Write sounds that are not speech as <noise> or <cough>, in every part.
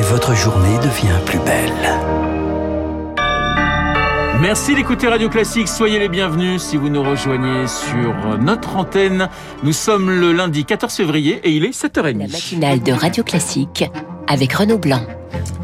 et votre journée devient plus belle. Merci d'écouter Radio Classique. Soyez les bienvenus si vous nous rejoignez sur notre antenne. Nous sommes le lundi 14 février et il est 7h30. La matinale de Radio Classique avec Renaud Blanc.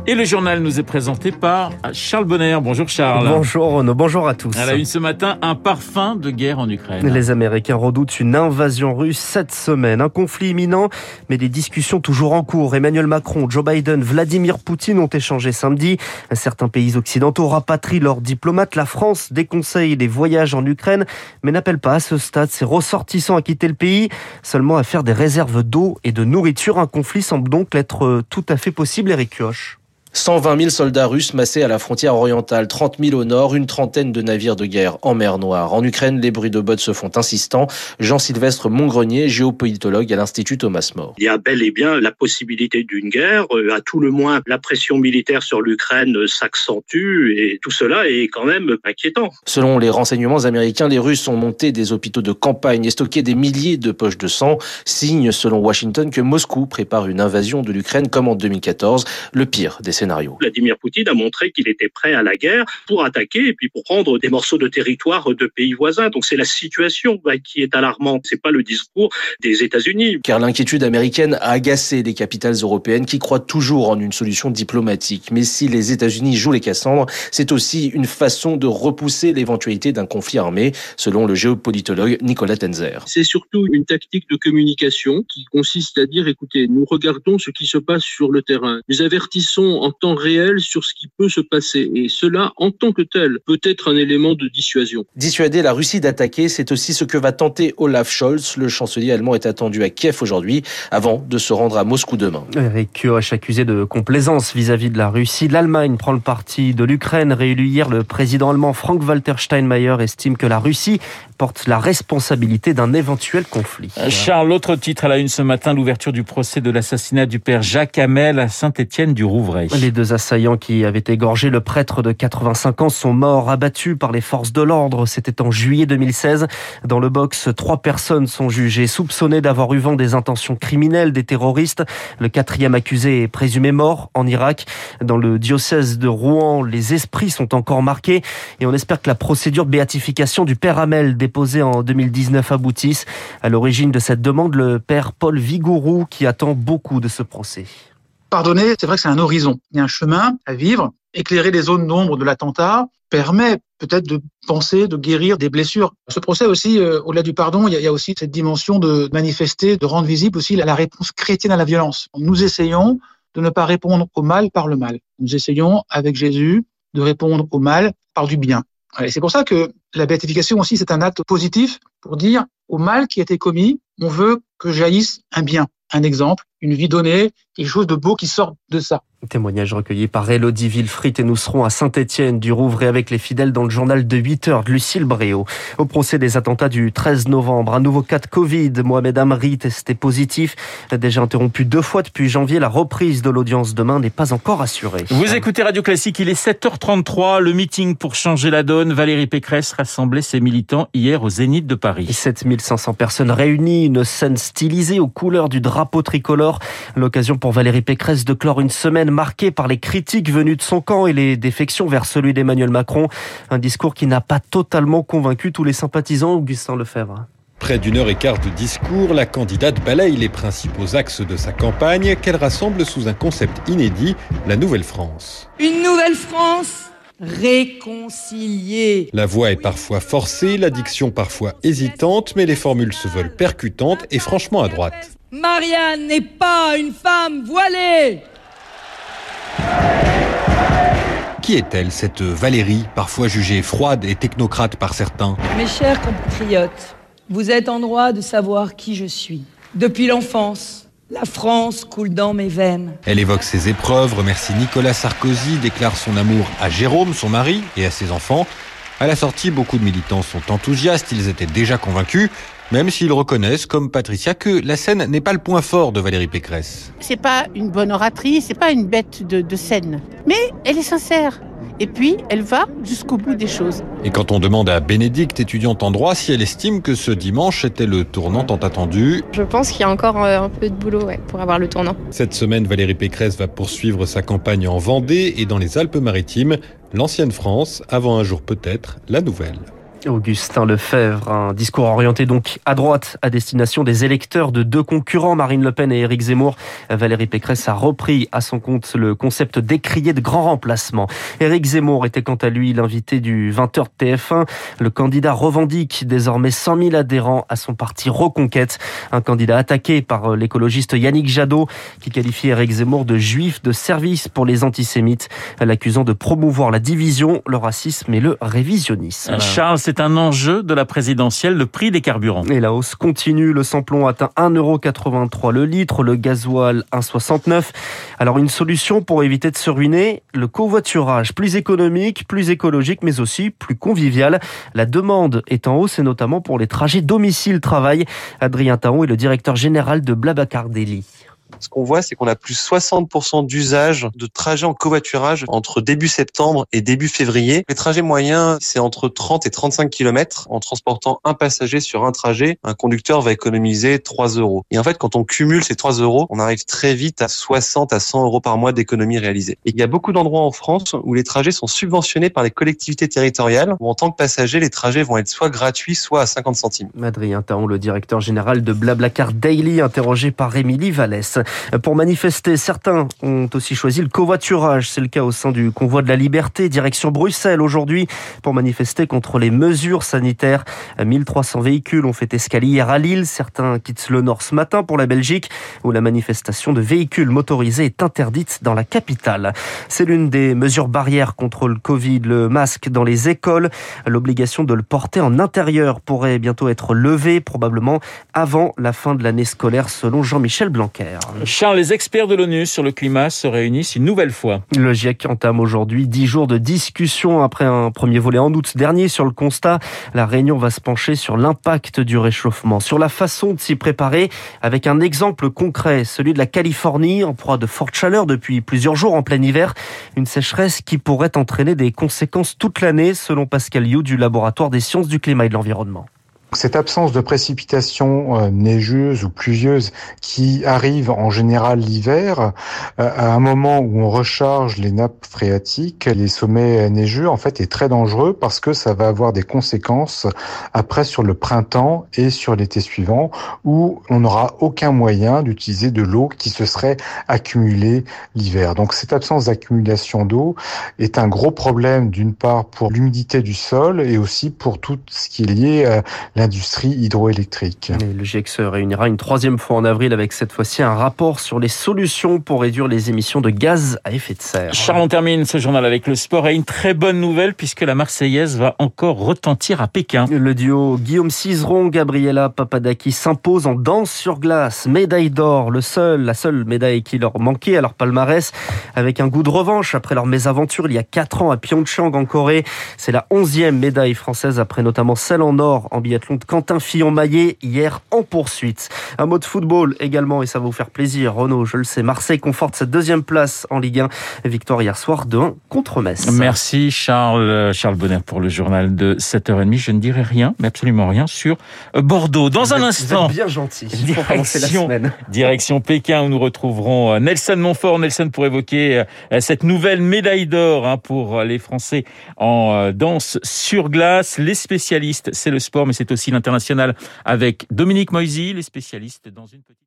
Et le journal nous est présenté par Charles Bonner. Bonjour Charles. Bonjour Renaud, bonjour à tous. À la une ce matin, un parfum de guerre en Ukraine. Les Américains redoutent une invasion russe cette semaine. Un conflit imminent, mais des discussions toujours en cours. Emmanuel Macron, Joe Biden, Vladimir Poutine ont échangé samedi. Certains pays occidentaux rapatrient leurs diplomates. La France déconseille les voyages en Ukraine, mais n'appelle pas à ce stade ses ressortissants à quitter le pays, seulement à faire des réserves d'eau et de nourriture. Un conflit semble donc être tout à fait possible, Eric Kioch. 120 000 soldats russes massés à la frontière orientale, 30 000 au nord, une trentaine de navires de guerre en mer Noire. En Ukraine, les bruits de bottes se font insistants. Jean-Sylvestre Montgrenier, géopolitologue à l'Institut Thomas More. Il y a bel et bien la possibilité d'une guerre. Euh, à tout le moins, la pression militaire sur l'Ukraine s'accentue et tout cela est quand même inquiétant. Selon les renseignements américains, les Russes ont monté des hôpitaux de campagne et stocké des milliers de poches de sang. Signe, selon Washington, que Moscou prépare une invasion de l'Ukraine comme en 2014, le pire des scénarios. Vladimir Poutine a montré qu'il était prêt à la guerre pour attaquer et puis pour prendre des morceaux de territoire de pays voisins. Donc c'est la situation bah, qui est alarmante. C'est pas le discours des États-Unis. Car l'inquiétude américaine a agacé les capitales européennes qui croient toujours en une solution diplomatique. Mais si les États-Unis jouent les Cassandres, c'est aussi une façon de repousser l'éventualité d'un conflit armé, selon le géopolitologue Nicolas Tenzer. C'est surtout une tactique de communication qui consiste à dire écoutez, nous regardons ce qui se passe sur le terrain. Nous avertissons en temps réel sur ce qui peut se passer. Et cela, en tant que tel, peut être un élément de dissuasion. Dissuader la Russie d'attaquer, c'est aussi ce que va tenter Olaf Scholz. Le chancelier allemand est attendu à Kiev aujourd'hui, avant de se rendre à Moscou demain. Eric Kioch accusé de complaisance vis-à-vis de la Russie. L'Allemagne prend le parti de l'Ukraine. Réélu hier, le président allemand Frank-Walter Steinmeier estime que la Russie porte la responsabilité d'un éventuel conflit. Euh, Charles, l'autre titre à la une ce matin, l'ouverture du procès de l'assassinat du père Jacques Hamel à Saint-Étienne du Rouvray. Les deux assaillants qui avaient égorgé le prêtre de 85 ans sont morts abattus par les forces de l'ordre. C'était en juillet 2016. Dans le box, trois personnes sont jugées, soupçonnées d'avoir eu vent des intentions criminelles des terroristes. Le quatrième accusé est présumé mort en Irak. Dans le diocèse de Rouen, les esprits sont encore marqués et on espère que la procédure de béatification du père Hamel déposée en 2019 aboutisse. À l'origine de cette demande, le père Paul Vigourou qui attend beaucoup de ce procès. Pardonner, c'est vrai que c'est un horizon. Il y a un chemin à vivre. Éclairer les zones d'ombre de l'attentat permet peut-être de penser, de guérir des blessures. Ce procès aussi, euh, au-delà du pardon, il y, a, aussi cette dimension de manifester, de rendre visible aussi la réponse chrétienne à la violence. Nous essayons de ne pas répondre au mal par le mal. Nous essayons, avec Jésus, de répondre au mal par du bien. C'est pour ça que la béatification aussi, c'est un acte positif pour dire au mal qui a été commis, on veut que jaillisse un bien, un exemple, une vie donnée, quelque chose de beau qui sort de ça. Témoignage recueilli par Elodie Villefrit et nous serons à Saint-Étienne du Rouvray avec les fidèles dans le journal de 8 heures de Lucille Bréau. Au procès des attentats du 13 novembre, un nouveau cas de Covid, Mohamed Amri testé positif, déjà interrompu deux fois depuis janvier, la reprise de l'audience demain n'est pas encore assurée. Vous écoutez Radio Classique, il est 7h33, le meeting pour changer la donne. Valérie Pécresse rassemblait ses militants hier au Zénith de Paris. 7500 personnes réunies, une scène stylisée aux couleurs du drapeau tricolore. L'occasion pour Valérie Pécresse de clore une semaine marquée par les critiques venues de son camp et les défections vers celui d'Emmanuel Macron. Un discours qui n'a pas totalement convaincu tous les sympathisants, Augustin Lefebvre. Près d'une heure et quart de discours, la candidate balaye les principaux axes de sa campagne qu'elle rassemble sous un concept inédit, la Nouvelle France. Une Nouvelle France réconciliée. La voix est parfois forcée, la diction parfois hésitante, mais les formules se veulent percutantes et franchement à droite. Marianne n'est pas une femme voilée. Qui est-elle, cette Valérie, parfois jugée froide et technocrate par certains Mes chers compatriotes, vous êtes en droit de savoir qui je suis. Depuis l'enfance, la France coule dans mes veines. Elle évoque ses épreuves, remercie Nicolas Sarkozy, déclare son amour à Jérôme, son mari, et à ses enfants. À la sortie, beaucoup de militants sont enthousiastes, ils étaient déjà convaincus, même s'ils reconnaissent, comme Patricia, que la scène n'est pas le point fort de Valérie Pécresse. C'est pas une bonne oratrice, c'est pas une bête de, de scène, mais elle est sincère. et puis elle va jusqu'au bout des choses. Et quand on demande à Bénédicte, étudiante en droit, si elle estime que ce dimanche était le tournant tant attendu, Je pense qu'il y a encore euh, un peu de boulot ouais, pour avoir le tournant. cette semaine, Valérie Pécresse va poursuivre sa campagne en Vendée et dans les Alpes-Maritimes, l'ancienne France, avant un jour peut-être la nouvelle. Augustin Lefebvre, un discours orienté donc à droite à destination des électeurs de deux concurrents, Marine Le Pen et Éric Zemmour. Valérie Pécresse a repris à son compte le concept décrié de grand remplacement. Éric Zemmour était quant à lui l'invité du 20h de TF1. Le candidat revendique désormais 100 000 adhérents à son parti Reconquête. Un candidat attaqué par l'écologiste Yannick Jadot qui qualifie Éric Zemmour de juif de service pour les antisémites, l'accusant de promouvoir la division, le racisme et le révisionnisme. Un enjeu de la présidentielle, le prix des carburants. Et la hausse continue. Le samplon atteint 1,83€ le litre, le gasoil 1,69€. Alors une solution pour éviter de se ruiner, le covoiturage plus économique, plus écologique, mais aussi plus convivial. La demande est en hausse et notamment pour les trajets domicile-travail. Adrien Taon est le directeur général de Blablacar Daily. Ce qu'on voit, c'est qu'on a plus 60% d'usage de trajets en covoiturage entre début septembre et début février. Les trajets moyens, c'est entre 30 et 35 km. En transportant un passager sur un trajet, un conducteur va économiser 3 euros. Et en fait, quand on cumule ces 3 euros, on arrive très vite à 60 à 100 euros par mois d'économie réalisée. Et il y a beaucoup d'endroits en France où les trajets sont subventionnés par les collectivités territoriales, où en tant que passager, les trajets vont être soit gratuits, soit à 50 centimes. Adrien Taon, le directeur général de Blablacar Daily, interrogé par Émilie Vallès. Pour manifester, certains ont aussi choisi le covoiturage. C'est le cas au sein du convoi de la liberté, direction Bruxelles aujourd'hui, pour manifester contre les mesures sanitaires. 1300 véhicules ont fait escalier hier à Lille. Certains quittent le nord ce matin pour la Belgique, où la manifestation de véhicules motorisés est interdite dans la capitale. C'est l'une des mesures barrières contre le Covid, le masque dans les écoles. L'obligation de le porter en intérieur pourrait bientôt être levée, probablement avant la fin de l'année scolaire, selon Jean-Michel Blanquer. Charles, les experts de l'ONU sur le climat se réunissent une nouvelle fois. Le GIEC entame aujourd'hui 10 jours de discussion après un premier volet en août dernier sur le constat. La réunion va se pencher sur l'impact du réchauffement, sur la façon de s'y préparer avec un exemple concret, celui de la Californie en proie de forte chaleur depuis plusieurs jours en plein hiver. Une sécheresse qui pourrait entraîner des conséquences toute l'année selon Pascal You du laboratoire des sciences du climat et de l'environnement. Cette absence de précipitations euh, neigeuses ou pluvieuses qui arrive en général l'hiver, euh, à un moment où on recharge les nappes phréatiques, les sommets neigeux, en fait, est très dangereux parce que ça va avoir des conséquences après sur le printemps et sur l'été suivant où on n'aura aucun moyen d'utiliser de l'eau qui se serait accumulée l'hiver. Donc cette absence d'accumulation d'eau est un gros problème d'une part pour l'humidité du sol et aussi pour tout ce qui est lié à l'industrie hydroélectrique. Et le GIEC se réunira une troisième fois en avril avec cette fois-ci un rapport sur les solutions pour réduire les émissions de gaz à effet de serre. Charles, on termine ce journal avec le sport et une très bonne nouvelle puisque la Marseillaise va encore retentir à Pékin. Le duo Guillaume Cizeron, Gabriela Papadakis s'impose en danse sur glace. Médaille d'or, le seul, la seule médaille qui leur manquait à leur palmarès avec un goût de revanche après leur mésaventure il y a 4 ans à Pyeongchang en Corée. C'est la onzième médaille française après notamment celle en or en biathlon Quentin Fillon-Maillet hier en poursuite. Un mot de football également et ça va vous faire plaisir. Renaud, je le sais, Marseille conforte sa deuxième place en Ligue 1. Victoire hier soir de 1 contre Metz. Merci Charles, Charles Bonner pour le journal de 7h30. Je ne dirai rien, mais absolument rien sur Bordeaux. Dans Vous un êtes- instant. Vous êtes bien gentil commencer la Direction, <laughs> direction Pékin où nous retrouverons euh, Nelson Montfort. Nelson pour évoquer euh, cette nouvelle médaille d'or hein, pour les Français en euh, danse sur glace. Les spécialistes, c'est le sport, mais c'est aussi l'international avec Dominique Moisy, les spécialistes dans une petite...